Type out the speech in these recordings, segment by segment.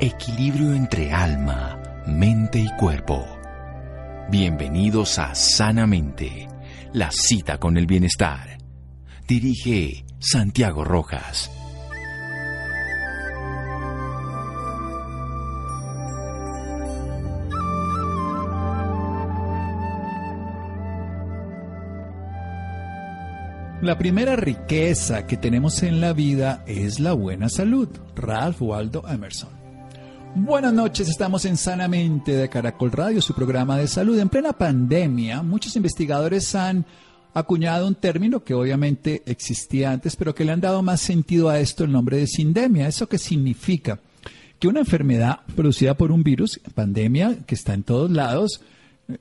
equilibrio entre alma, mente y cuerpo. Bienvenidos a Sanamente, la cita con el bienestar. Dirige Santiago Rojas. La primera riqueza que tenemos en la vida es la buena salud. Ralph Waldo Emerson. Buenas noches, estamos en Sanamente de Caracol Radio, su programa de salud. En plena pandemia, muchos investigadores han acuñado un término que obviamente existía antes, pero que le han dado más sentido a esto el nombre de sindemia. ¿Eso qué significa? Que una enfermedad producida por un virus, pandemia, que está en todos lados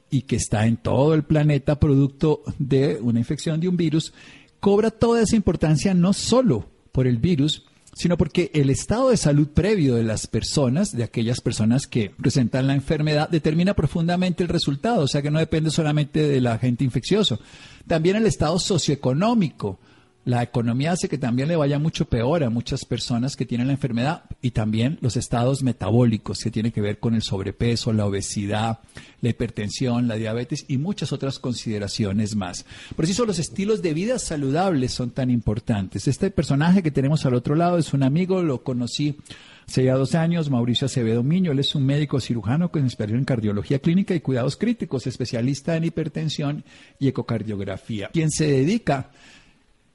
y que está en todo el planeta producto de una infección de un virus, cobra toda esa importancia no solo por el virus, sino porque el estado de salud previo de las personas, de aquellas personas que presentan la enfermedad, determina profundamente el resultado, o sea que no depende solamente del agente infeccioso. También el estado socioeconómico, la economía hace que también le vaya mucho peor a muchas personas que tienen la enfermedad y también los estados metabólicos que tienen que ver con el sobrepeso, la obesidad, la hipertensión, la diabetes y muchas otras consideraciones más. Por eso los estilos de vida saludables son tan importantes. Este personaje que tenemos al otro lado es un amigo, lo conocí hace ya dos años, Mauricio Acevedo Miño. Él es un médico cirujano con experiencia en cardiología clínica y cuidados críticos, especialista en hipertensión y ecocardiografía, quien se dedica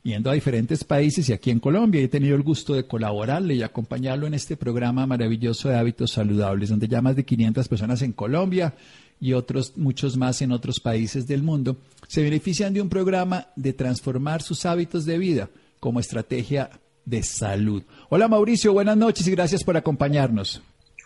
yendo a diferentes países y aquí en Colombia. He tenido el gusto de colaborarle y acompañarlo en este programa maravilloso de hábitos saludables, donde ya más de 500 personas en Colombia y otros muchos más en otros países del mundo se benefician de un programa de transformar sus hábitos de vida como estrategia de salud. Hola Mauricio, buenas noches y gracias por acompañarnos.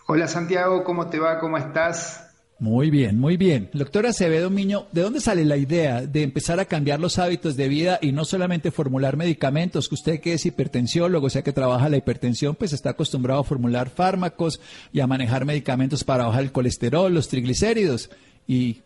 Hola Santiago, ¿cómo te va? ¿Cómo estás? Muy bien, muy bien. Doctora Acevedo Miño, ¿de dónde sale la idea de empezar a cambiar los hábitos de vida y no solamente formular medicamentos? Que usted que es hipertensiólogo, o sea que trabaja la hipertensión, pues está acostumbrado a formular fármacos y a manejar medicamentos para bajar el colesterol, los triglicéridos. ¿Y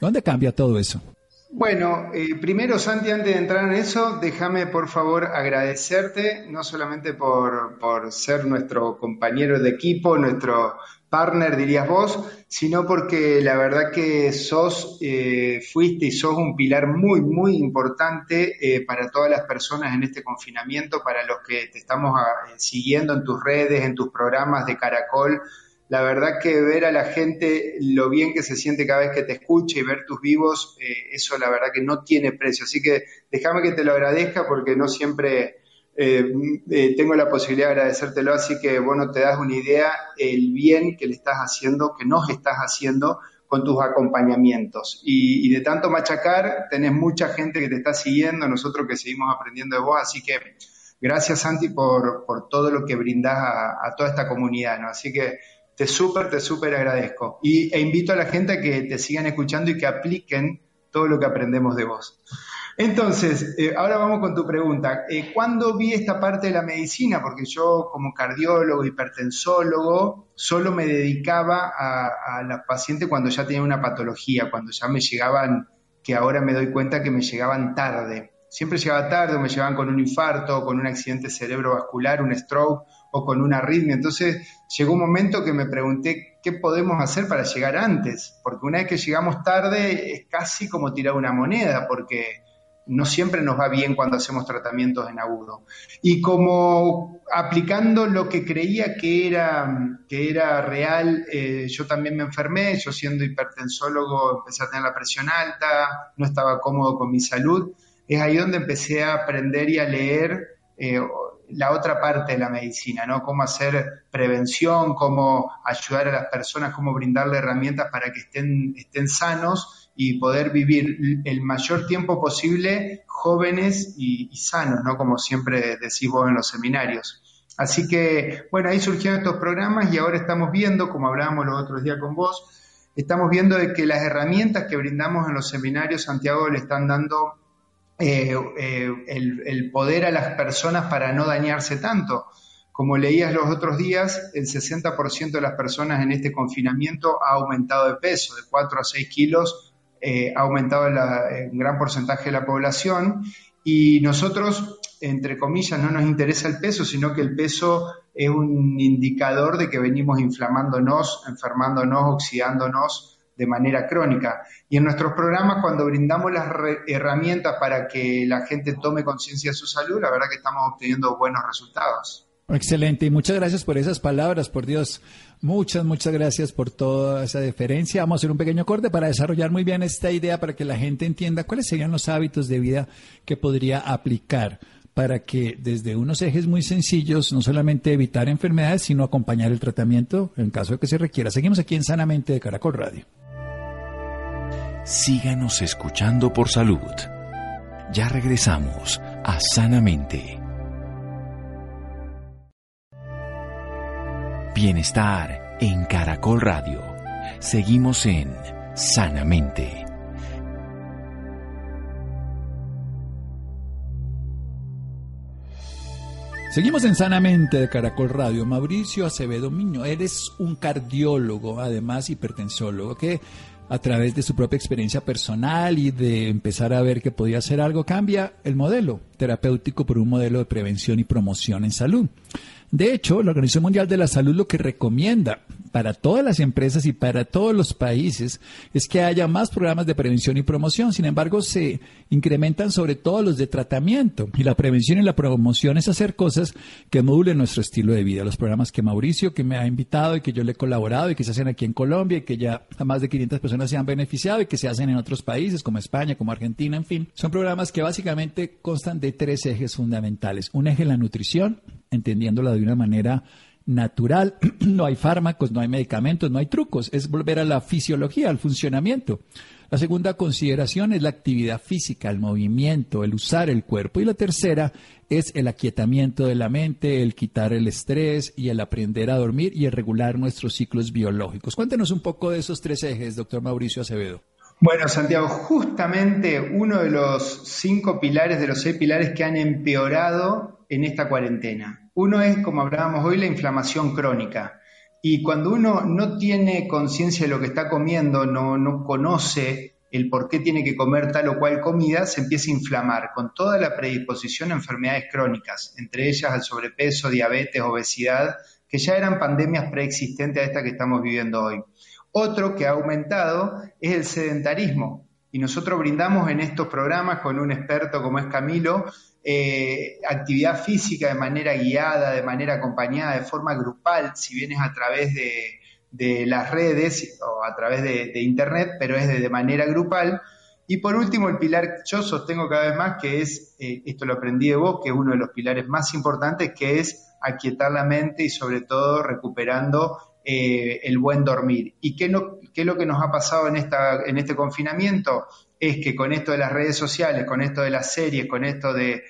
dónde cambia todo eso? Bueno, eh, primero Santi, antes de entrar en eso, déjame por favor agradecerte, no solamente por, por ser nuestro compañero de equipo, nuestro partner, dirías vos, sino porque la verdad que sos, eh, fuiste y sos un pilar muy, muy importante eh, para todas las personas en este confinamiento, para los que te estamos ah, siguiendo en tus redes, en tus programas de Caracol. La verdad que ver a la gente lo bien que se siente cada vez que te escucha y ver tus vivos, eh, eso la verdad que no tiene precio. Así que déjame que te lo agradezca porque no siempre eh, eh, tengo la posibilidad de agradecértelo, así que bueno, te das una idea el bien que le estás haciendo, que nos estás haciendo con tus acompañamientos. Y, de tanto machacar, tenés mucha gente que te está siguiendo, nosotros que seguimos aprendiendo de vos, así que gracias Santi por, todo lo que brindás a, toda esta comunidad, ¿no? Así que te súper, te súper agradezco. Y, e invito a la gente a que te sigan escuchando y que apliquen todo lo que aprendemos de vos. Entonces, eh, ahora vamos con tu pregunta. Eh, ¿Cuándo vi esta parte de la medicina? Porque yo como cardiólogo, hipertensólogo, solo me dedicaba a, a la paciente cuando ya tenía una patología, cuando ya me llegaban, que ahora me doy cuenta que me llegaban tarde. Siempre llegaba tarde o me llegaban con un infarto, con un accidente cerebrovascular, un stroke o con una arritmia. Entonces llegó un momento que me pregunté qué podemos hacer para llegar antes, porque una vez que llegamos tarde es casi como tirar una moneda, porque no siempre nos va bien cuando hacemos tratamientos en agudo. Y como aplicando lo que creía que era, que era real, eh, yo también me enfermé, yo siendo hipertensólogo empecé a tener la presión alta, no estaba cómodo con mi salud. Es ahí donde empecé a aprender y a leer eh, la otra parte de la medicina, ¿no? Cómo hacer prevención, cómo ayudar a las personas, cómo brindarle herramientas para que estén, estén sanos y poder vivir el mayor tiempo posible jóvenes y, sanos, ¿no? Como siempre decís vos en los seminarios. Así que, bueno, ahí surgieron estos programas y ahora estamos viendo, como hablábamos los otros días con vos, estamos viendo de que las herramientas que brindamos en los seminarios, Santiago, le están dando eh, eh, el, el, poder a las personas para no dañarse tanto. Como leías los otros días, el 60% de las personas en este confinamiento ha aumentado de peso, de 4 a 6 kilos eh, ha aumentado un gran porcentaje de la población y nosotros entre comillas, no nos interesa el peso, sino que el peso es un indicador de que venimos inflamándonos, enfermándonos, oxidándonos de manera crónica. Y en nuestros programas, cuando brindamos las herramientas para que la gente tome conciencia de su salud, la verdad que estamos obteniendo buenos resultados. Excelente, y muchas gracias por esas palabras, por Dios. Muchas, muchas gracias por toda esa deferencia. Vamos a hacer un pequeño corte para desarrollar muy bien esta idea, para que la gente entienda cuáles serían los hábitos de vida que podría aplicar para que desde unos ejes muy sencillos, no solamente evitar enfermedades, sino acompañar el tratamiento en caso de que se requiera. Seguimos aquí en Sanamente de Caracol Radio. Síganos escuchando por salud. Ya regresamos a Sanamente. Bienestar en Caracol Radio. Seguimos en Sanamente. Seguimos en Sanamente de Caracol Radio. Mauricio Acevedo Miño, eres un cardiólogo, además hipertensólogo, que a través de su propia experiencia personal y de empezar a ver que podía hacer algo, cambia el modelo terapéutico por un modelo de prevención y promoción en salud. De hecho, la Organización Mundial de la Salud lo que recomienda para todas las empresas y para todos los países es que haya más programas de prevención y promoción. Sin embargo, se incrementan sobre todo los de tratamiento. Y la prevención y la promoción es hacer cosas que modulen nuestro estilo de vida. Los programas que Mauricio, que me ha invitado y que yo le he colaborado y que se hacen aquí en Colombia y que ya a más de 500 personas se han beneficiado y que se hacen en otros países como España, como Argentina, en fin. Son programas que básicamente constan de tres ejes fundamentales. Un eje la nutrición, entendiéndola de una manera natural, no hay fármacos, no hay medicamentos, no hay trucos, es volver a la fisiología, al funcionamiento. La segunda consideración es la actividad física, el movimiento, el usar el cuerpo. Y la tercera es el aquietamiento de la mente, el quitar el estrés y el aprender a dormir y el regular nuestros ciclos biológicos. Cuéntenos un poco de esos tres ejes, doctor Mauricio Acevedo. Bueno, Santiago, justamente uno de los cinco pilares, de los seis pilares que han empeorado en esta cuarentena. Uno es, como hablábamos hoy, la inflamación crónica. Y cuando uno no tiene conciencia de lo que está comiendo, no, no conoce el por qué tiene que comer tal o cual comida, se empieza a inflamar con toda la predisposición a enfermedades crónicas, entre ellas al sobrepeso, diabetes, obesidad, que ya eran pandemias preexistentes a esta que estamos viviendo hoy. Otro que ha aumentado es el sedentarismo. Y nosotros brindamos en estos programas con un experto como es Camilo, eh, actividad física de manera guiada, de manera acompañada, de forma grupal, si bien es a través de, las redes o a través de, Internet, pero es de, manera grupal. Y por último, el pilar que yo sostengo cada vez más, que es, eh, esto lo aprendí de vos, que es uno de los pilares más importantes, que es aquietar la mente y sobre todo recuperando eh, el buen dormir. ¿Y qué, es lo que nos ha pasado en, esta, en este confinamiento? Es que con esto de las redes sociales, con esto de las series, con esto de,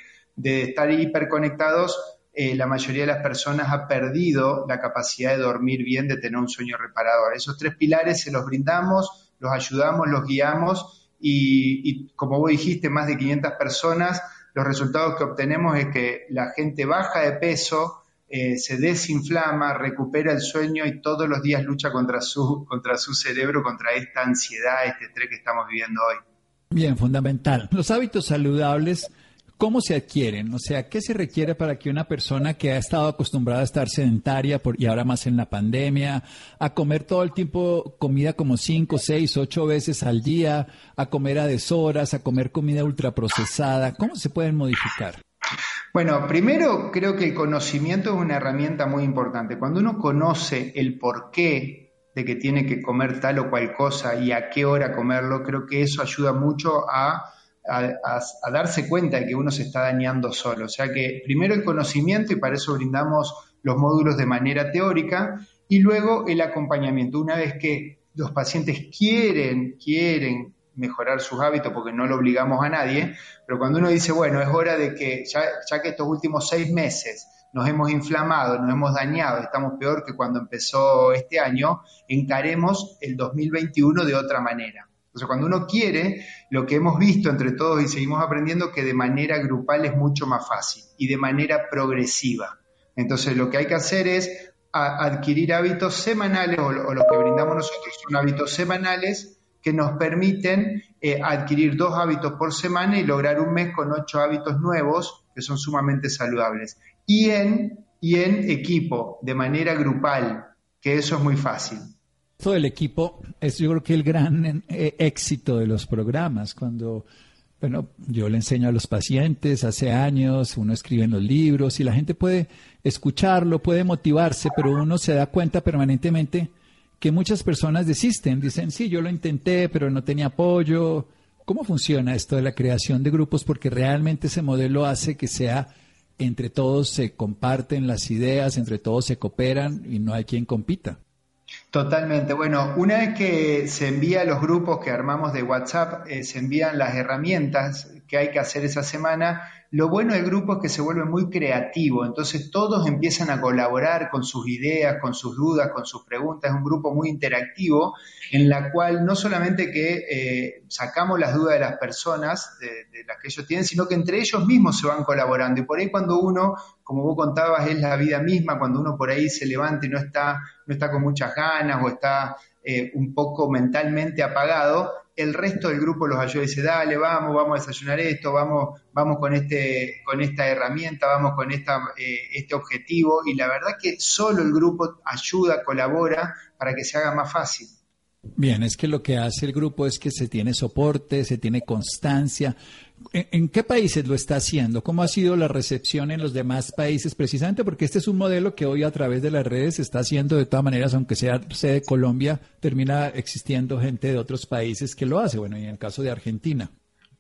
estar hiperconectados, eh, la mayoría de las personas ha perdido la capacidad de dormir bien, de tener un sueño reparador. Esos tres pilares se los brindamos, los ayudamos, los guiamos y, y como vos dijiste, más de 500 personas, los resultados que obtenemos es que la gente baja de peso, eh, se desinflama, recupera el sueño y todos los días lucha contra su, contra su cerebro, contra esta ansiedad, este estrés que estamos viviendo hoy. Bien, fundamental. Los hábitos saludables, ¿cómo se adquieren? O sea, ¿qué se requiere para que una persona que ha estado acostumbrada a estar sedentaria por, y ahora más en la pandemia, a comer todo el tiempo comida como cinco, seis, ocho veces al día, a comer a deshoras, a comer comida ultraprocesada, ¿cómo se pueden modificar? Bueno, primero creo que el conocimiento es una herramienta muy importante. Cuando uno conoce el porqué de que tiene que comer tal o cual cosa y a qué hora comerlo, creo que eso ayuda mucho a, darse cuenta de que uno se está dañando solo. O sea que primero el conocimiento y para eso brindamos los módulos de manera teórica y luego el acompañamiento. Una vez que los pacientes quieren, quieren mejorar sus hábitos porque no lo obligamos a nadie, pero cuando uno dice, bueno, es hora de que, ya, que estos últimos seis meses nos hemos inflamado, nos hemos dañado, estamos peor que cuando empezó este año, encaremos el 2021 de otra manera. Entonces, cuando uno quiere, lo que hemos visto entre todos y seguimos aprendiendo, que de manera grupal es mucho más fácil y de manera progresiva. Entonces, lo que hay que hacer es adquirir hábitos semanales, o, o los que brindamos nosotros son hábitos semanales que nos permiten eh, adquirir dos hábitos por semana y lograr un mes con ocho hábitos nuevos, que son sumamente saludables. Y en, y en equipo, de manera grupal, que eso es muy fácil. Todo el equipo es yo creo que el gran eh, éxito de los programas, cuando bueno, yo le enseño a los pacientes hace años, uno escribe en los libros y la gente puede escucharlo, puede motivarse, pero uno se da cuenta permanentemente que muchas personas desisten, dicen, sí, yo lo intenté, pero no tenía apoyo. ¿Cómo funciona esto de la creación de grupos? Porque realmente ese modelo hace que sea entre todos se comparten las ideas, entre todos se cooperan y no hay quien compita. Totalmente. Bueno, una vez que se envía los grupos que armamos de WhatsApp, eh, se envían las herramientas que hay que hacer esa semana. Lo bueno del grupo es que se vuelve muy creativo, entonces todos empiezan a colaborar con sus ideas, con sus dudas, con sus preguntas. Es un grupo muy interactivo en la cual no solamente que eh, sacamos las dudas de las personas, de, las que ellos tienen, sino que entre ellos mismos se van colaborando. Y por ahí cuando uno, como vos contabas, es la vida misma, cuando uno por ahí se levanta y no está, no está con muchas ganas o está eh, un poco mentalmente apagado, el resto del grupo los ayuda y dice, dale, vamos, vamos a desayunar esto, vamos, vamos con, este, con esta herramienta, vamos con esta, eh, este objetivo. Y la verdad que solo el grupo ayuda, colabora para que se haga más fácil. Bien, es que lo que hace el grupo es que se tiene soporte, se tiene constancia, ¿En, qué países lo está haciendo? ¿Cómo ha sido la recepción en los demás países? Precisamente porque este es un modelo que hoy a través de las redes se está haciendo de todas maneras, aunque sea sede de Colombia, termina existiendo gente de otros países que lo hace. Bueno, y en el caso de Argentina.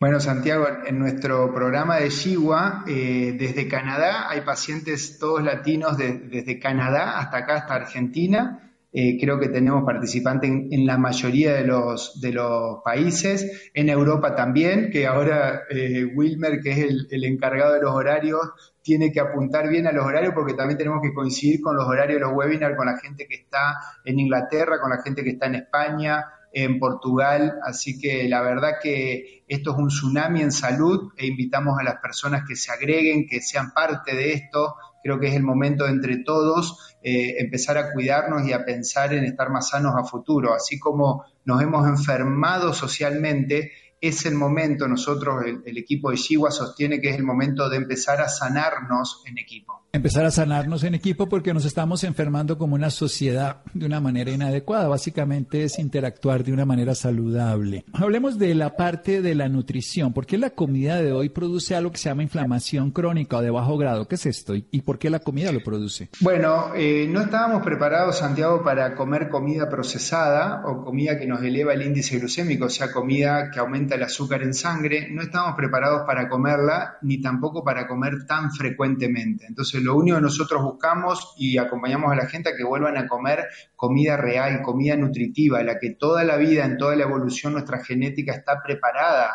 Bueno, Santiago, en nuestro programa de Chihuahua, eh, desde Canadá, hay pacientes todos latinos desde Canadá hasta acá, hasta Argentina. Eh, creo que tenemos participantes en, la mayoría de los, de los países, en Europa también, que ahora eh, Wilmer, que es el, encargado de los horarios, tiene que apuntar bien a los horarios porque también tenemos que coincidir con los horarios de los webinars con la gente que está en Inglaterra, con la gente que está en España, en Portugal, así que la verdad que esto es un tsunami en salud e invitamos a las personas que se agreguen, que sean parte de esto, creo que es el momento de entre todos eh, empezar a cuidarnos y a pensar en estar más sanos a futuro. Así como nos hemos enfermado socialmente, es el momento, nosotros, el, equipo de Chihuahua sostiene que es el momento de empezar a sanarnos en equipo. Empezar a sanarnos en equipo porque nos estamos enfermando como una sociedad de una manera inadecuada. Básicamente es interactuar de una manera saludable. Hablemos de la parte de la nutrición. ¿Por qué la comida de hoy produce algo que se llama inflamación crónica o de bajo grado? ¿Qué es esto? ¿Y por qué la comida lo produce? Bueno, eh, no estábamos preparados, Santiago, para comer comida procesada o comida que nos eleva el índice glucémico, o sea, comida que aumenta el azúcar en sangre, no estamos preparados para comerla ni tampoco para comer tan frecuentemente. Entonces, lo único que nosotros buscamos y acompañamos a la gente a que vuelvan a comer comida real, comida nutritiva, la que toda la vida, en toda la evolución, nuestra genética está preparada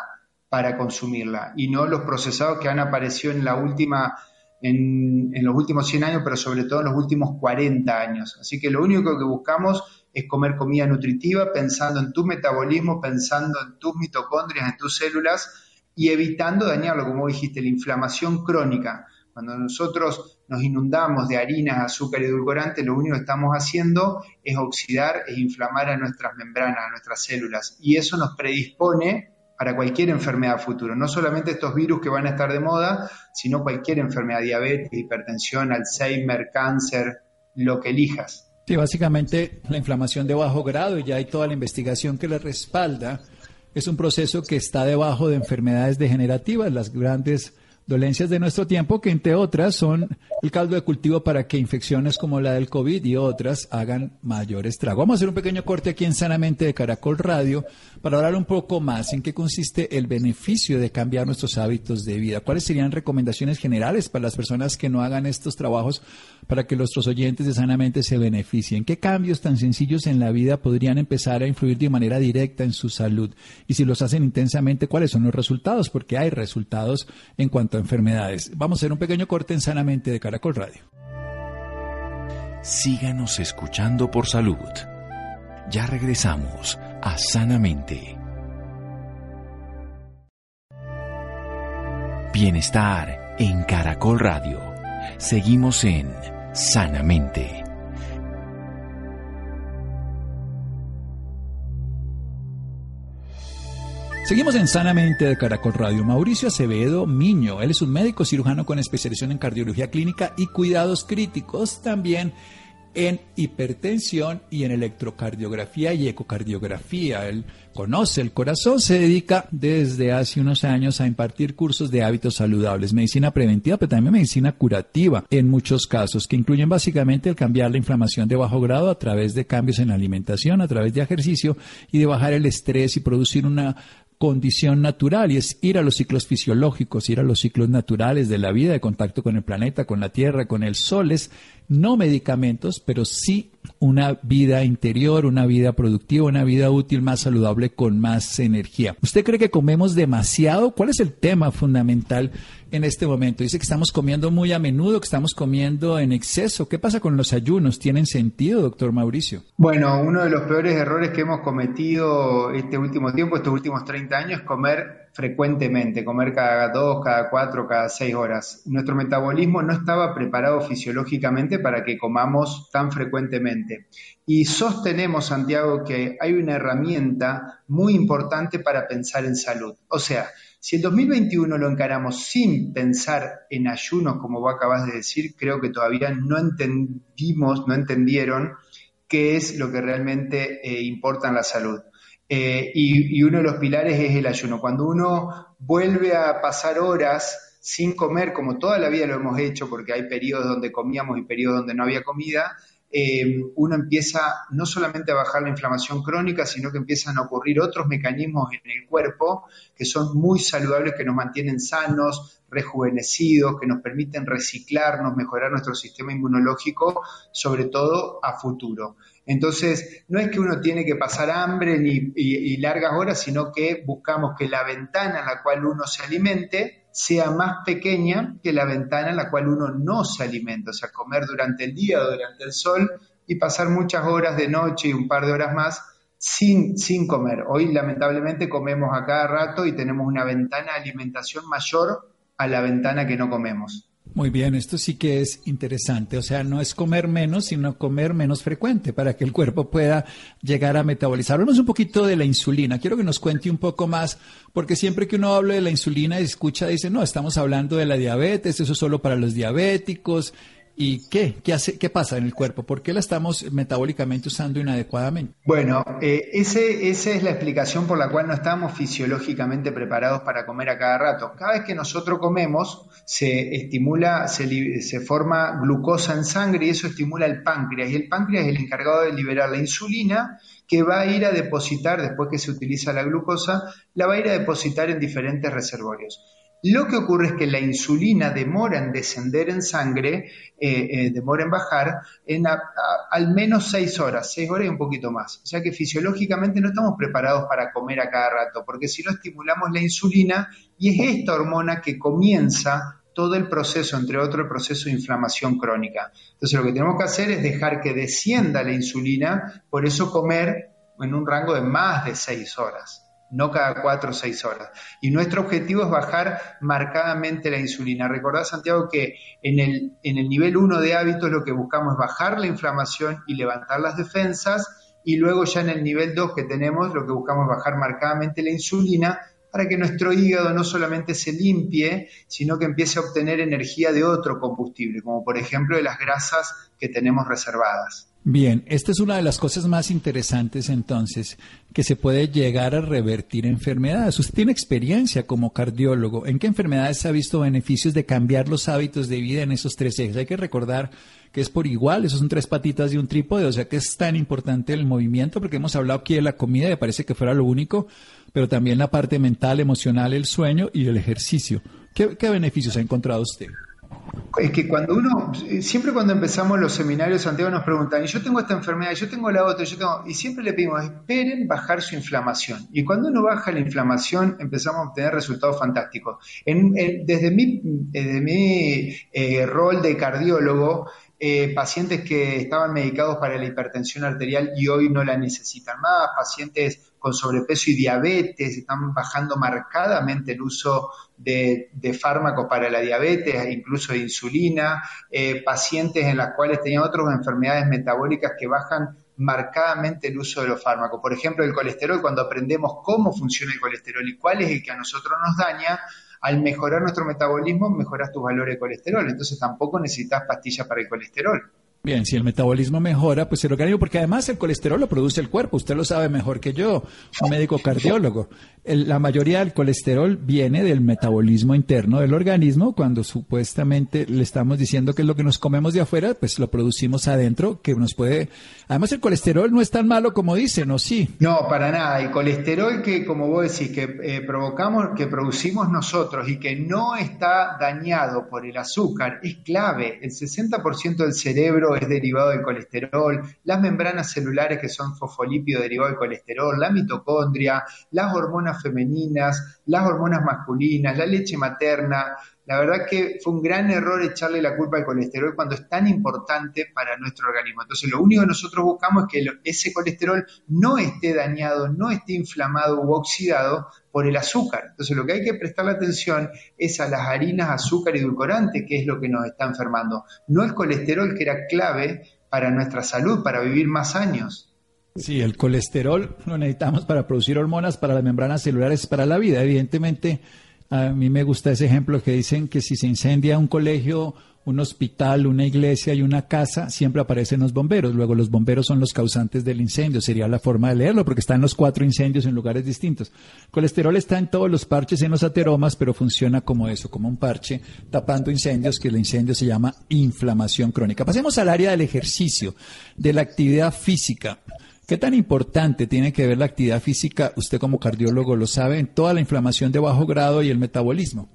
para consumirla y no los procesados que han aparecido en la última en, en, los últimos 100 años, pero sobre todo en los últimos 40 años. Así que lo único que buscamos es comer comida nutritiva pensando en tu metabolismo, pensando en tus mitocondrias, en tus células y evitando dañarlo, como dijiste, la inflamación crónica. Cuando nosotros nos inundamos de harinas, azúcar y edulcorantes, lo único que estamos haciendo es oxidar e inflamar a nuestras membranas, a nuestras células. Y eso nos predispone para cualquier enfermedad futuro. No solamente estos virus que van a estar de moda, sino cualquier enfermedad, diabetes, hipertensión, Alzheimer, cáncer, lo que elijas. Sí, básicamente la inflamación de bajo grado, y ya hay toda la investigación que le respalda, es un proceso que está debajo de enfermedades degenerativas, las grandes dolencias de nuestro tiempo, que entre otras son el caldo de cultivo para que infecciones como la del COVID y otras hagan mayor estrago. Vamos a hacer un pequeño corte aquí en Sanamente de Caracol Radio para hablar un poco más en qué consiste el beneficio de cambiar nuestros hábitos de vida. ¿Cuáles serían recomendaciones generales para las personas que no hagan estos trabajos para que nuestros oyentes de Sanamente se beneficien? ¿Qué cambios tan sencillos en la vida podrían empezar a influir de manera directa en su salud? Y si los hacen intensamente, ¿cuáles son los resultados? Porque hay resultados en cuanto enfermedades. Vamos a hacer un pequeño corte en Sanamente de Caracol Radio. Síganos escuchando por salud. Ya regresamos a Sanamente. Bienestar en Caracol Radio. Seguimos en Sanamente. Seguimos en Sanamente de Caracol Radio. Mauricio Acevedo Miño, él es un médico cirujano con especialización en cardiología clínica y cuidados críticos, también en hipertensión y en electrocardiografía y ecocardiografía. Él conoce el corazón, se dedica desde hace unos años a impartir cursos de hábitos saludables, medicina preventiva, pero también medicina curativa en muchos casos, que incluyen básicamente el cambiar la inflamación de bajo grado a través de cambios en la alimentación, a través de ejercicio y de bajar el estrés y producir una condición natural y es ir a los ciclos fisiológicos, ir a los ciclos naturales de la vida, de contacto con el planeta, con la Tierra, con el Sol, es no medicamentos, pero sí una vida interior, una vida productiva, una vida útil, más saludable, con más energía. ¿Usted cree que comemos demasiado? ¿Cuál es el tema fundamental en este momento? Dice que estamos comiendo muy a menudo, que estamos comiendo en exceso. ¿Qué pasa con los ayunos? ¿Tienen sentido, doctor Mauricio? Bueno, uno de los peores errores que hemos cometido este último tiempo, estos últimos 30 años, es comer frecuentemente, comer cada dos, cada cuatro, cada seis horas. Nuestro metabolismo no estaba preparado fisiológicamente para que comamos tan frecuentemente. Y sostenemos, Santiago, que hay una herramienta muy importante para pensar en salud. O sea, si el 2021 lo encaramos sin pensar en ayunos, como vos acabas de decir, creo que todavía no entendimos, no entendieron qué es lo que realmente eh, importa en la salud. Eh, y, uno de los pilares es el ayuno. Cuando uno vuelve a pasar horas sin comer, como toda la vida lo hemos hecho, porque hay periodos donde comíamos y periodos donde no había comida, eh, uno empieza no solamente a bajar la inflamación crónica, sino que empiezan a ocurrir otros mecanismos en el cuerpo que son muy saludables, que nos mantienen sanos, rejuvenecidos, que nos permiten reciclarnos, mejorar nuestro sistema inmunológico, sobre todo a futuro. Entonces, no es que uno tiene que pasar hambre ni, y, largas horas, sino que buscamos que la ventana en la cual uno se alimente sea más pequeña que la ventana en la cual uno no se alimenta, o sea, comer durante el día o durante el sol y pasar muchas horas de noche y un par de horas más sin, sin comer. Hoy lamentablemente comemos a cada rato y tenemos una ventana de alimentación mayor a la ventana que no comemos. Muy bien, esto sí que es interesante. O sea, no es comer menos, sino comer menos frecuente para que el cuerpo pueda llegar a metabolizar. Hablemos un poquito de la insulina. Quiero que nos cuente un poco más, porque siempre que uno habla de la insulina y escucha, dice, no, estamos hablando de la diabetes, eso es solo para los diabéticos, ¿Y qué? ¿Qué, hace, ¿Qué pasa en el cuerpo? ¿Por qué la estamos metabólicamente usando inadecuadamente? Bueno, eh, ese, esa es la explicación por la cual no estamos fisiológicamente preparados para comer a cada rato. Cada vez que nosotros comemos, se estimula, se, se forma glucosa en sangre y eso estimula el páncreas. Y el páncreas es el encargado de liberar la insulina que va a ir a depositar, después que se utiliza la glucosa, la va a ir a depositar en diferentes reservorios. Lo que ocurre es que la insulina demora en descender en sangre, eh, eh, demora en bajar, en al menos seis horas, seis horas y un poquito más. O sea que fisiológicamente no estamos preparados para comer a cada rato, porque si no estimulamos la insulina y es esta hormona que comienza todo el proceso, entre otros el proceso de inflamación crónica. Entonces lo que tenemos que hacer es dejar que descienda la insulina, por eso comer en un rango de más de seis horas no cada cuatro o seis horas. Y nuestro objetivo es bajar marcadamente la insulina. Recordad, Santiago, que en el, en el nivel 1 de hábitos lo que buscamos es bajar la inflamación y levantar las defensas, y luego ya en el nivel 2 que tenemos lo que buscamos es bajar marcadamente la insulina para que nuestro hígado no solamente se limpie, sino que empiece a obtener energía de otro combustible, como por ejemplo de las grasas que tenemos reservadas. Bien, esta es una de las cosas más interesantes entonces, que se puede llegar a revertir enfermedades. Usted tiene experiencia como cardiólogo. ¿En qué enfermedades ha visto beneficios de cambiar los hábitos de vida en esos tres ejes? Hay que recordar que es por igual, esos son tres patitas y un trípode, o sea que es tan importante el movimiento, porque hemos hablado aquí de la comida y parece que fuera lo único, pero también la parte mental, emocional, el sueño y el ejercicio. ¿Qué, qué beneficios ha encontrado usted? Es que cuando uno, siempre cuando empezamos los seminarios, Santiago nos preguntan, y yo tengo esta enfermedad, yo tengo la otra, yo tengo, y siempre le pedimos, esperen bajar su inflamación. Y cuando uno baja la inflamación, empezamos a obtener resultados fantásticos. desde mi, desde mi eh, rol de cardiólogo, eh, pacientes que estaban medicados para la hipertensión arterial y hoy no la necesitan más, pacientes con sobrepeso y diabetes, están bajando marcadamente el uso de, fármacos para la diabetes, incluso de insulina, eh, pacientes en las cuales tenían otras enfermedades metabólicas que bajan marcadamente el uso de los fármacos. Por ejemplo, el colesterol, cuando aprendemos cómo funciona el colesterol y cuál es el que a nosotros nos daña, al mejorar nuestro metabolismo, mejoras tus valores de colesterol. Entonces tampoco necesitas pastillas para el colesterol. Bien, si el metabolismo mejora, pues el organismo, porque además el colesterol lo produce el cuerpo, usted lo sabe mejor que yo, un médico cardiólogo. la mayoría del colesterol viene del metabolismo interno del organismo, cuando supuestamente le estamos diciendo que es lo que nos comemos de afuera, pues lo producimos adentro, que nos puede... Además el colesterol no es tan malo como dicen, ¿o sí? No, para nada. El colesterol que, como vos decís, que eh, provocamos, que producimos nosotros y que no está dañado por el azúcar, es clave. El 60% del cerebro es derivado del colesterol, las membranas celulares que son fosfolípidos derivados del colesterol, la mitocondria, las hormonas femeninas, las hormonas masculinas, la leche materna. La verdad que fue un gran error echarle la culpa al colesterol cuando es tan importante para nuestro organismo. Entonces, lo único que nosotros buscamos es que ese colesterol no esté dañado, no esté inflamado u oxidado por el azúcar. Entonces, lo que hay que prestarle atención es a las harinas, azúcar y edulcorante, que es lo que nos está enfermando, no el colesterol, que era clave para nuestra salud, para vivir más años. Sí, el colesterol lo necesitamos para producir hormonas, para las membranas celulares, para la vida. Evidentemente, a mí me gusta ese ejemplo que dicen que si se incendia un colegio, un hospital, una iglesia y una casa, siempre aparecen los bomberos. Luego los bomberos son los causantes del incendio. Sería la forma de leerlo porque están los cuatro incendios en lugares distintos. Colesterol está en todos los parches en los ateromas, pero funciona como eso, como un parche tapando incendios, que el incendio se llama inflamación crónica. Pasemos al área del ejercicio, de la actividad física. ¿Qué tan importante tiene que ver la actividad física, usted como cardiólogo lo sabe, en toda la inflamación de bajo grado y el metabolismo?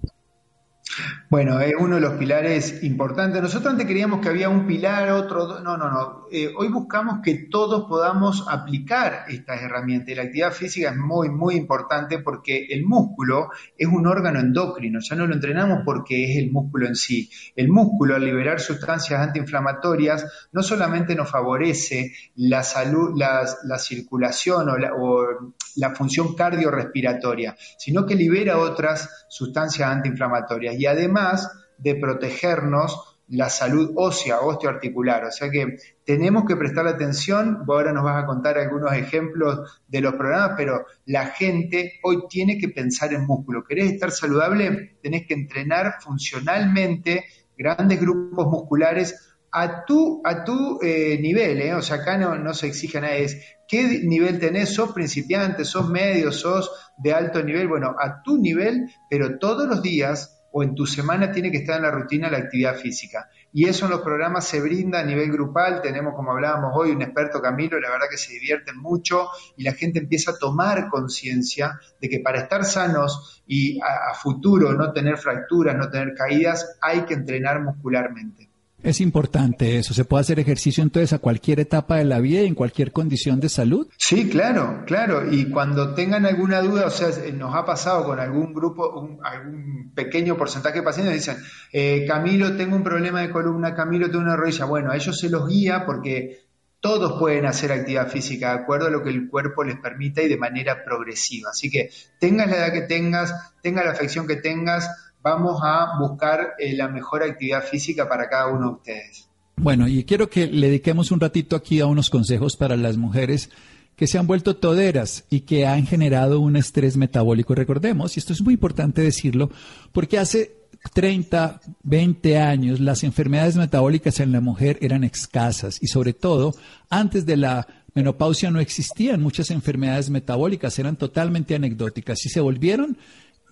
Bueno, es uno de los pilares importantes. Nosotros antes creíamos que había un pilar, otro. No, no, no. Eh, hoy buscamos que todos podamos aplicar estas herramientas. La actividad física es muy, muy importante porque el músculo es un órgano endocrino. Ya no lo entrenamos porque es el músculo en sí. El músculo, al liberar sustancias antiinflamatorias, no solamente nos favorece la salud, la, circulación o la, o la función cardiorrespiratoria, sino que libera otras sustancias antiinflamatorias y además de protegernos la salud ósea, osteoarticular. O sea que tenemos que prestar atención, vos ahora nos vas a contar algunos ejemplos de los programas, pero la gente hoy tiene que pensar en músculo. ¿Querés estar saludable? Tenés que entrenar funcionalmente grandes grupos musculares a tu, a tu eh, nivel, ¿eh? o sea, acá no, no se exige nada, es qué nivel tenés, sos principiante, sos medio, sos de alto nivel, bueno, a tu nivel, pero todos los días o en tu semana tiene que estar en la rutina la actividad física. Y eso en los programas se brinda a nivel grupal, tenemos como hablábamos hoy un experto Camilo, la verdad que se divierten mucho y la gente empieza a tomar conciencia de que para estar sanos y a futuro no tener fracturas, no tener caídas, hay que entrenar muscularmente. Es importante eso. ¿Se puede hacer ejercicio entonces a cualquier etapa de la vida y en cualquier condición de salud? Sí, claro, claro. Y cuando tengan alguna duda, o sea, nos ha pasado con algún grupo, algún pequeño porcentaje de pacientes, dicen, eh, Camilo, tengo un problema de columna, Camilo, tengo una rodilla. Bueno, a ellos se los guía porque todos pueden hacer actividad física de acuerdo a lo que el cuerpo les permita y de manera progresiva. Así que tengas la edad que tengas, tengas la afección que tengas, vamos a buscar eh, la mejor actividad física para cada uno de ustedes. Bueno, y quiero que le dediquemos un ratito aquí a unos consejos para las mujeres que se han vuelto toderas y que han generado un estrés metabólico. Recordemos, y esto es muy importante decirlo, porque hace 30, 20 años las enfermedades metabólicas en la mujer eran escasas y sobre todo antes de la menopausia no existían muchas enfermedades metabólicas, eran totalmente anecdóticas y se volvieron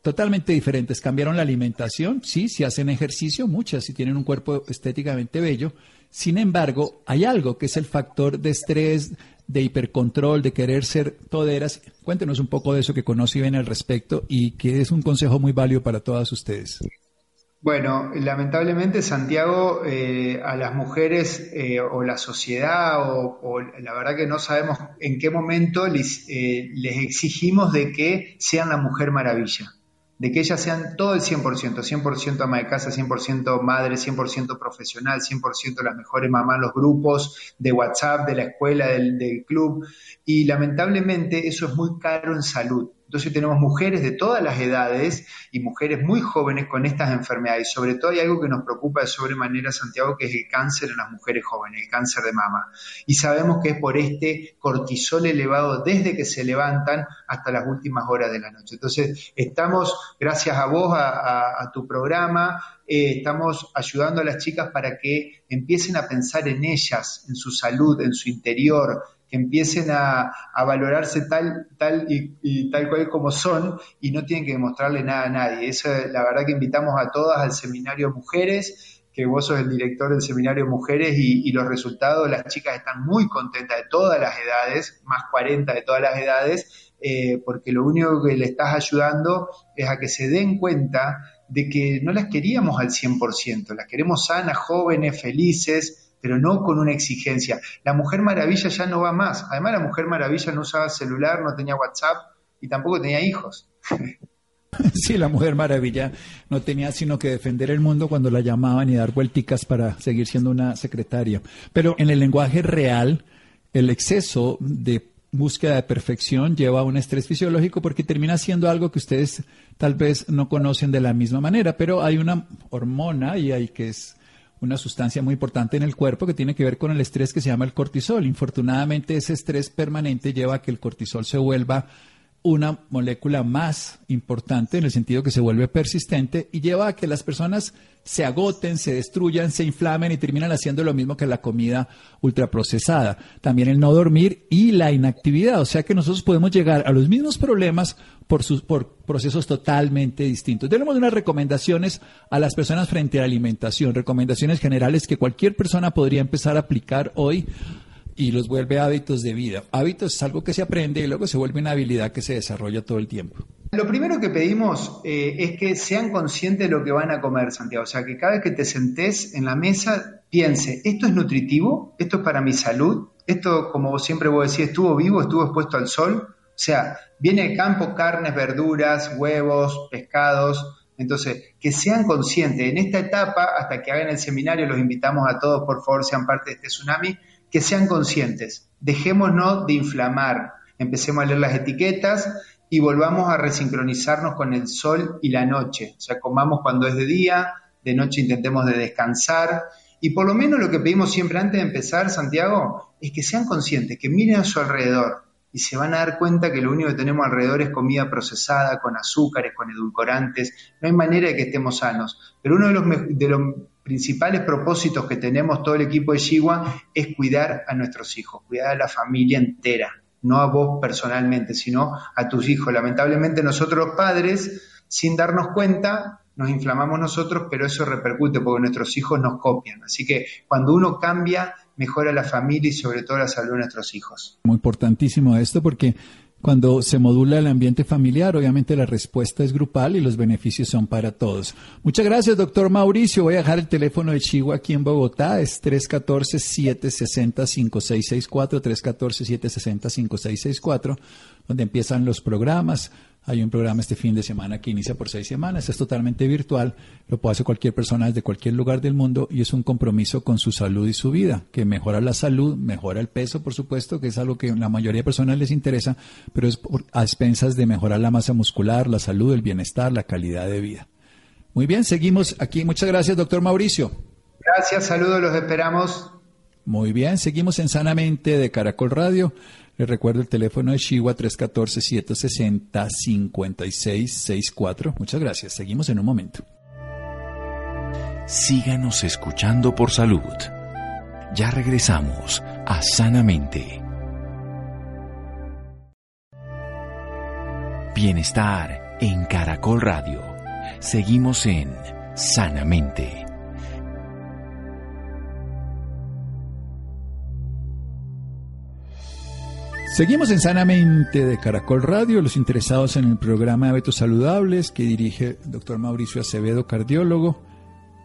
totalmente diferentes. Cambiaron la alimentación, sí, si hacen ejercicio, muchas, si tienen un cuerpo estéticamente bello. Sin embargo, hay algo que es el factor de estrés, de hipercontrol, de querer ser toderas. Cuéntenos un poco de eso que conoce y ven al respecto y que es un consejo muy válido para todas ustedes. Bueno, lamentablemente Santiago, eh, a las mujeres eh, o la sociedad o, la verdad que no sabemos en qué momento les, eh, les exigimos de que sean la mujer maravilla de que ellas sean todo el 100%, 100% ama de casa, 100% madre, 100% profesional, 100% las mejores mamás los grupos de WhatsApp, de la escuela, del club. Y lamentablemente eso es muy caro en salud. Entonces tenemos mujeres de todas las edades y mujeres muy jóvenes con estas enfermedades. sobre todo hay algo que nos preocupa de sobremanera, Santiago, que es el cáncer en las mujeres jóvenes, el cáncer de mama. Y sabemos que es por este cortisol elevado desde que se levantan hasta las últimas horas de la noche. Entonces estamos, gracias a vos, a, tu programa, eh, estamos ayudando a las chicas para que empiecen a pensar en ellas, en su salud, en su interior, que empiecen a, valorarse tal, tal y, tal cual como son y no tienen que demostrarle nada a nadie. Eso, la verdad que invitamos a todas al seminario Mujeres, que vos sos el director del seminario Mujeres y, los resultados, las chicas están muy contentas de todas las edades, más 40 de todas las edades, eh, porque lo único que le estás ayudando es a que se den cuenta de que no las queríamos al 100%, las queremos sanas, jóvenes, felices, pero no con una exigencia. La Mujer Maravilla ya no va más. Además, la Mujer Maravilla no usaba celular, no tenía WhatsApp y tampoco tenía hijos. Sí, la Mujer Maravilla no tenía sino que defender el mundo cuando la llamaban y dar vuelticas para seguir siendo una secretaria. Pero en el lenguaje real, el exceso de búsqueda de perfección lleva a un estrés fisiológico porque termina siendo algo que ustedes tal vez no conocen de la misma manera, pero hay una hormona y hay que una sustancia muy importante en el cuerpo que tiene que ver con el estrés que se llama el cortisol. Infortunadamente ese estrés permanente lleva a que el cortisol se vuelva una molécula más importante en el sentido que se vuelve persistente y lleva a que las personas se agoten, se destruyan, se inflamen y terminan haciendo lo mismo que la comida ultraprocesada. También el no dormir y la inactividad. O sea que nosotros podemos llegar a los mismos problemas por, sus, por procesos totalmente distintos. Tenemos unas recomendaciones a las personas frente a la alimentación, recomendaciones generales que cualquier persona podría empezar a aplicar hoy y los vuelve hábitos de vida. Hábitos es algo que se aprende y luego se vuelve una habilidad que se desarrolla todo el tiempo. Lo primero que pedimos eh, es que sean conscientes de lo que van a comer, Santiago. O sea, que cada vez que te sentés en la mesa, piense, ¿esto es nutritivo? ¿Esto es para mi salud? ¿Esto, como siempre vos decís, estuvo vivo, estuvo expuesto al sol? O sea, viene de campo carnes, verduras, huevos, pescados. Entonces, que sean conscientes. En esta etapa, hasta que hagan el seminario, los invitamos a todos, por favor, sean parte de este tsunami que sean conscientes. Dejémonos de inflamar, empecemos a leer las etiquetas y volvamos a resincronizarnos con el sol y la noche. O sea, comamos cuando es de día, de noche intentemos de descansar. Y por lo menos lo que pedimos siempre antes de empezar, Santiago, es que sean conscientes, que miren a su alrededor y se van a dar cuenta que lo único que tenemos alrededor es comida procesada, con azúcares, con edulcorantes. No hay manera de que estemos sanos. Pero uno de los, de los principales propósitos que tenemos todo el equipo de Chihuahua es cuidar a nuestros hijos, cuidar a la familia entera, no a vos personalmente, sino a tus hijos. Lamentablemente nosotros los padres, sin darnos cuenta, nos inflamamos nosotros, pero eso repercute porque nuestros hijos nos copian. Así que cuando uno cambia, mejora la familia y sobre todo la salud de nuestros hijos. Muy importantísimo esto porque cuando se modula el ambiente familiar, obviamente la respuesta es grupal y los beneficios son para todos. Muchas gracias, doctor Mauricio. Voy a dejar el teléfono de Chihuahua aquí en Bogotá. Es 314-760-5664, 314-760-5664, donde empiezan los programas. Hay un programa este fin de semana que inicia por seis semanas, es totalmente virtual, lo puede hacer cualquier persona desde cualquier lugar del mundo y es un compromiso con su salud y su vida, que mejora la salud, mejora el peso, por supuesto, que es algo que la mayoría de personas les interesa, pero es a expensas de mejorar la masa muscular, la salud, el bienestar, la calidad de vida. Muy bien, seguimos aquí. Muchas gracias, doctor Mauricio. Gracias, saludos, los esperamos. Muy bien, seguimos en Sanamente de Caracol Radio. Les recuerdo el teléfono de Chihuahua 314-760-5664. Muchas gracias. Seguimos en un momento. Síganos escuchando por salud. Ya regresamos a Sanamente. Bienestar en Caracol Radio. Seguimos en Sanamente. Seguimos en Sanamente de Caracol Radio, los interesados en el programa de hábitos saludables que dirige el doctor Mauricio Acevedo, cardiólogo,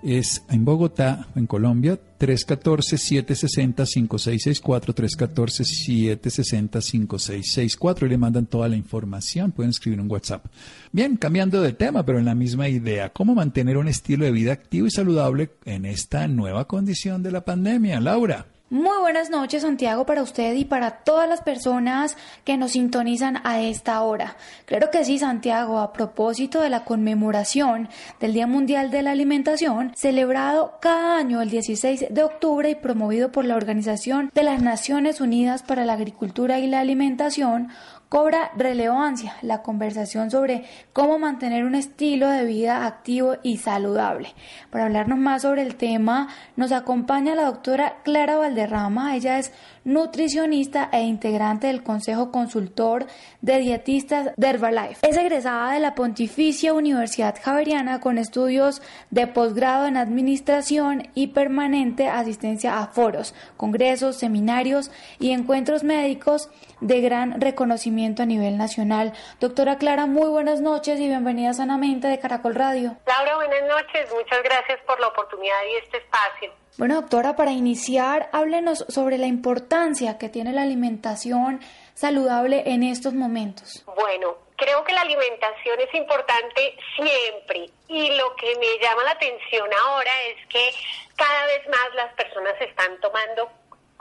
es en Bogotá, en Colombia, 314-760-5664, 314-760-5664 y le mandan toda la información, pueden escribir un WhatsApp. Bien, cambiando de tema, pero en la misma idea, ¿cómo mantener un estilo de vida activo y saludable en esta nueva condición de la pandemia? Laura. Muy buenas noches, Santiago, para usted y para todas las personas que nos sintonizan a esta hora. Claro que sí, Santiago, a propósito de la conmemoración del Día Mundial de la Alimentación, celebrado cada año el 16 de octubre y promovido por la Organización de las Naciones Unidas para la Agricultura y la Alimentación, cobra relevancia la conversación sobre cómo mantener un estilo de vida activo y saludable. Para hablarnos más sobre el tema, nos acompaña la doctora Clara Valderrama. Ella es nutricionista e integrante del Consejo Consultor de Dietistas de Herbalife. Es egresada de la Pontificia Universidad Javeriana con estudios de posgrado en Administración y permanente asistencia a foros, congresos, seminarios y encuentros médicos de gran reconocimiento a nivel nacional. Doctora Clara, muy buenas noches y bienvenida sanamente de Caracol Radio. Laura, buenas noches. Muchas gracias por la oportunidad y este espacio. Bueno, doctora, para iniciar, háblenos sobre la importancia que tiene la alimentación saludable en estos momentos. Bueno, creo que la alimentación es importante siempre y lo que me llama la atención ahora es que cada vez más las personas están tomando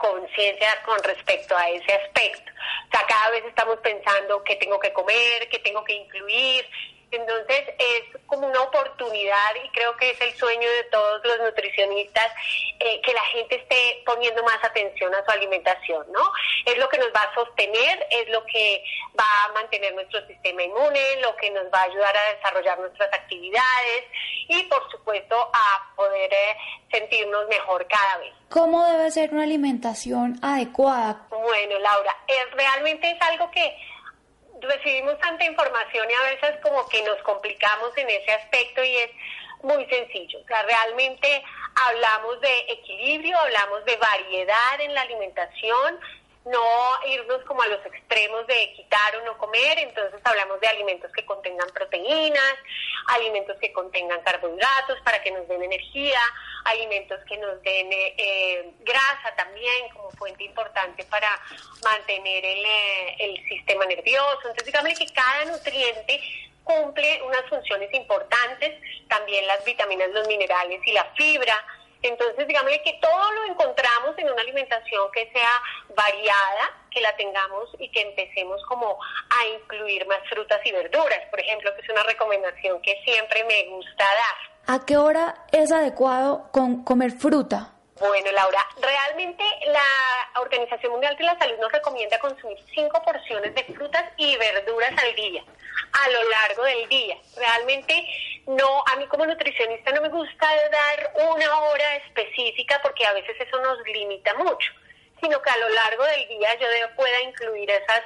conciencia con respecto a ese aspecto. O sea, cada vez estamos pensando qué tengo que comer, qué tengo que incluir, entonces es como una oportunidad y creo que es el sueño de todos los nutricionistas eh, que la gente esté poniendo más atención a su alimentación, ¿no? Es lo que nos va a sostener, es lo que va a mantener nuestro sistema inmune, lo que nos va a ayudar a desarrollar nuestras actividades y por supuesto a poder eh, sentirnos mejor cada vez. ¿Cómo debe ser una alimentación adecuada? Bueno, Laura, es, realmente es algo que recibimos tanta información y a veces como que nos complicamos en ese aspecto y es muy sencillo. O sea, realmente hablamos de equilibrio, hablamos de variedad en la alimentación, no irnos como a los extremos de quitar o no comer, entonces hablamos de alimentos que contengan proteínas, alimentos que contengan carbohidratos para que nos den energía, alimentos que nos den eh, grasa también como fuente importante para mantener el, eh, el sistema nervioso. Entonces digamos que cada nutriente cumple unas funciones importantes, también las vitaminas, los minerales y la fibra entonces, digamos que todo lo encontramos en una alimentación que sea variada, que la tengamos y que empecemos como a incluir más frutas y verduras, por ejemplo, que es una recomendación que siempre me gusta dar. ¿A qué hora es adecuado con comer fruta? Bueno, Laura, realmente la Organización Mundial de la Salud nos recomienda consumir cinco porciones de frutas y verduras al día, a lo largo del día. Realmente no, a mí como nutricionista no me gusta dar una hora específica porque a veces eso nos limita mucho, sino que a lo largo del día yo pueda incluir esas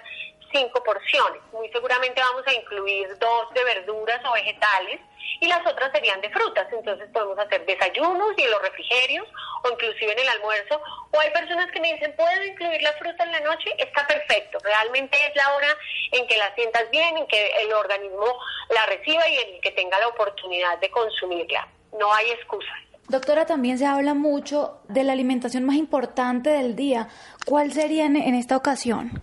cinco porciones. Muy seguramente vamos a incluir dos de verduras o vegetales y las otras serían de frutas. Entonces podemos hacer desayunos y en los refrigerios o inclusive en el almuerzo. O hay personas que me dicen, ¿puedo incluir la fruta en la noche? Está perfecto. Realmente es la hora en que la sientas bien, en que el organismo la reciba y en que tenga la oportunidad de consumirla. No hay excusas. Doctora, también se habla mucho de la alimentación más importante del día. ¿Cuál sería en, esta ocasión?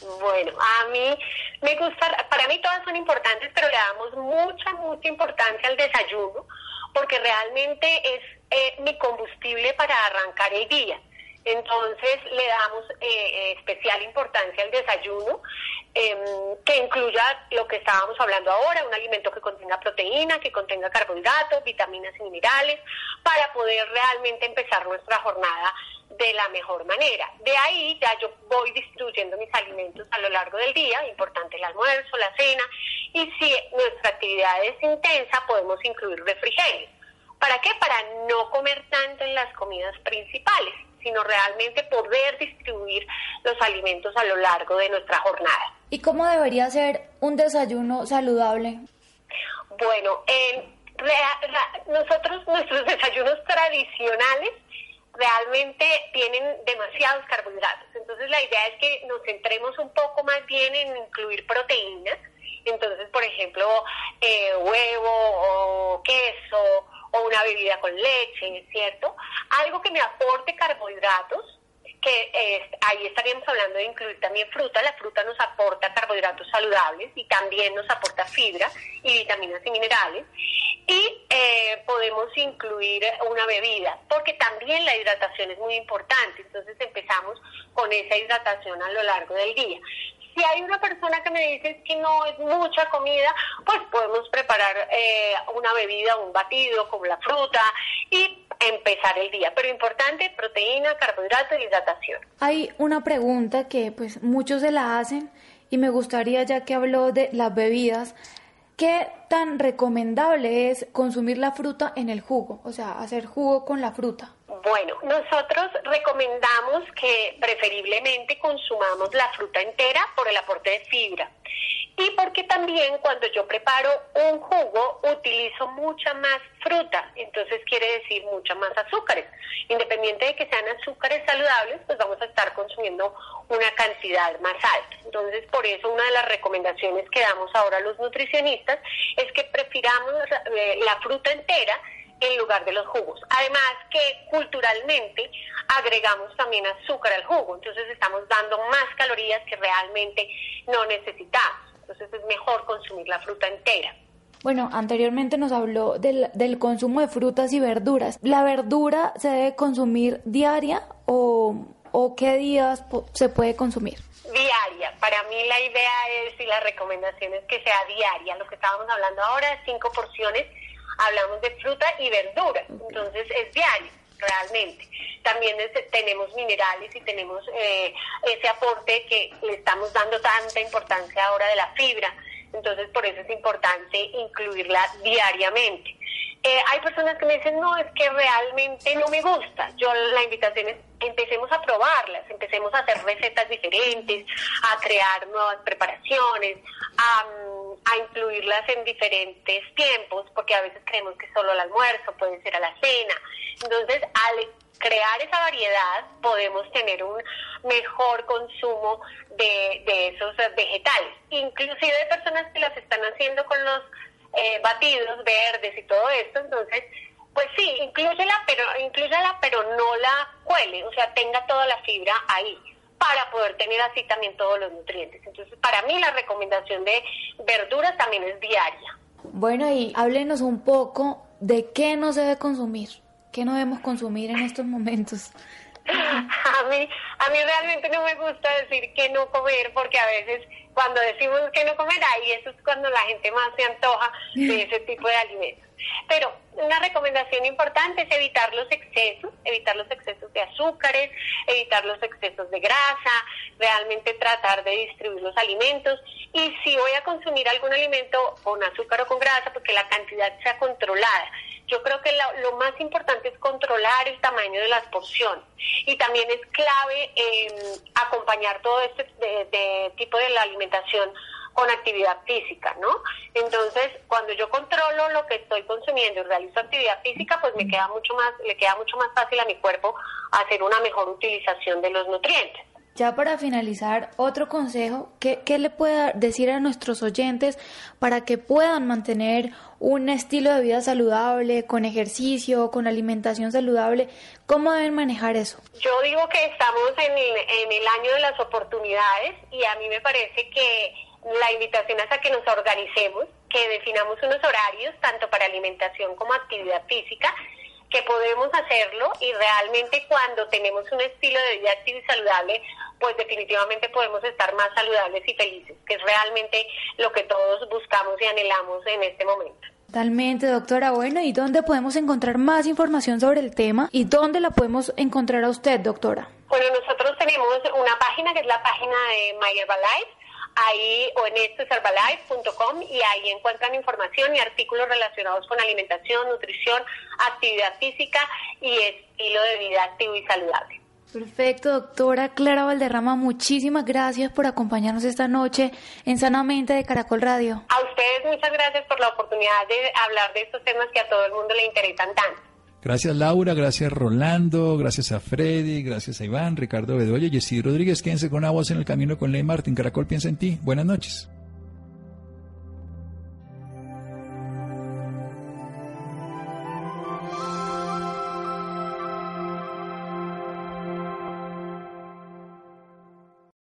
Bueno, a mí me gusta, para mí todas son importantes, pero le damos mucha, mucha importancia al desayuno, porque realmente es eh, mi combustible para arrancar el día. Entonces le damos eh, eh, especial importancia al desayuno, em, que incluya lo que estábamos hablando ahora, un alimento que contenga proteína, que contenga carbohidratos, vitaminas y minerales, para poder realmente empezar nuestra jornada de la mejor manera. De ahí ya yo voy distribuyendo mis alimentos a lo largo del día, importante el almuerzo, la cena, y si nuestra actividad es intensa, podemos incluir refrigerio. ¿Para qué? Para no comer tanto en las comidas principales, sino realmente poder distribuir los alimentos a lo largo de nuestra jornada. ¿Y cómo debería ser un desayuno saludable? Bueno, nosotros, nuestros desayunos tradicionales realmente tienen demasiados carbohidratos. Entonces la idea es que nos centremos un poco más bien en incluir proteínas. Entonces, por ejemplo, eh, huevo o queso o una bebida con leche, ¿cierto? Algo que me aporte carbohidratos, que eh, ahí estaríamos hablando de incluir también fruta. La fruta nos aporta carbohidratos saludables y también nos aporta fibra y vitaminas y minerales. Y eh, podemos incluir una bebida, porque también la hidratación es muy importante. Entonces empezamos con esa hidratación a lo largo del día. Si hay una persona que me dice que no es mucha comida, pues podemos preparar eh, una bebida, un batido con la fruta y empezar el día. Pero importante, proteína, carbohidratos y hidratación. Hay una pregunta que pues muchos se la hacen y me gustaría, ya que habló de las bebidas, ¿qué tan recomendable es consumir la fruta en el jugo? O sea, hacer jugo con la fruta. Bueno, nosotros recomendamos que preferiblemente consumamos la fruta entera por el aporte de fibra. Y porque también cuando yo preparo un jugo utilizo mucha más fruta, entonces quiere decir mucha más azúcares. Independiente de que sean azúcares saludables, pues vamos a estar consumiendo una cantidad más alta. Entonces, por eso una de las recomendaciones que damos ahora a los nutricionistas es que prefiramos eh, la fruta entera en lugar de los jugos. Además que culturalmente agregamos también azúcar al jugo, entonces estamos dando más calorías que realmente no necesitamos. Entonces es mejor consumir la fruta entera. Bueno, anteriormente nos habló del, del consumo de frutas y verduras. ¿La verdura se debe consumir diaria o, o qué días se puede consumir? Diaria. Para mí la idea es y la recomendación es que sea diaria. Lo que estábamos hablando ahora es cinco porciones hablamos de fruta y verdura, entonces es diario realmente. También tenemos minerales y tenemos eh, ese aporte que le estamos dando tanta importancia ahora de la fibra, entonces por eso es importante incluirla diariamente. Eh, hay personas que me dicen, no, es que realmente no me gusta. Yo la invitación es, empecemos a probarlas, empecemos a hacer recetas diferentes, a crear nuevas preparaciones, a, a incluirlas en diferentes tiempos, porque a veces creemos que solo al almuerzo, puede ser a la cena. Entonces, al crear esa variedad, podemos tener un mejor consumo de, de esos vegetales. Inclusive hay personas que las están haciendo con los eh, batidos verdes y todo esto, entonces, pues sí, incluyela, pero, incluyela, pero no la cuele, o sea, tenga toda la fibra ahí para poder tener así también todos los nutrientes. Entonces, para mí la recomendación de verduras también es diaria. Bueno, y háblenos un poco de qué no se debe consumir, qué no debemos consumir en estos momentos. A mí, a mí realmente no me gusta decir que no comer porque a veces cuando decimos que no comer, ahí eso es cuando la gente más se antoja de ese tipo de alimentos. Pero una recomendación importante es evitar los excesos, evitar los excesos de azúcares, evitar los excesos de grasa, realmente tratar de distribuir los alimentos y si voy a consumir algún alimento con azúcar o con grasa, porque la cantidad sea controlada. Yo creo que lo, más importante es controlar el tamaño de las porciones y también es clave eh, acompañar todo este de, tipo de la alimentación con actividad física, ¿no? Entonces, cuando yo controlo lo que estoy consumiendo y realizo actividad física, pues me queda mucho más, le queda mucho más fácil a mi cuerpo hacer una mejor utilización de los nutrientes. Ya para finalizar, otro consejo, ¿qué, le puede decir a nuestros oyentes para que puedan mantener un estilo de vida saludable, con ejercicio, con alimentación saludable? ¿Cómo deben manejar eso? Yo digo que estamos en el, en el año de las oportunidades y a mí me parece que la invitación es a que nos organicemos, que definamos unos horarios tanto para alimentación como actividad física que podemos hacerlo y realmente cuando tenemos un estilo de vida activo y saludable, pues definitivamente podemos estar más saludables y felices, que es realmente lo que todos buscamos y anhelamos en este momento. Totalmente, doctora. Bueno, ¿y dónde podemos encontrar más información sobre el tema? ¿Y dónde la podemos encontrar a usted, doctora? Bueno, nosotros tenemos una página que es la página de My Herbalife ahí o en esto y ahí encuentran información y artículos relacionados con alimentación, nutrición, actividad física y estilo de vida activo y saludable. Perfecto, doctora Clara Valderrama, muchísimas gracias por acompañarnos esta noche en Sanamente de Caracol Radio. A ustedes muchas gracias por la oportunidad de hablar de estos temas que a todo el mundo le interesan tanto. Gracias Laura, gracias Rolando, gracias a Freddy, gracias a Iván, Ricardo Bedoya, Jessy Rodríguez. Quédense con una voz en el camino con Ley Martín. Caracol piensa en ti. Buenas noches.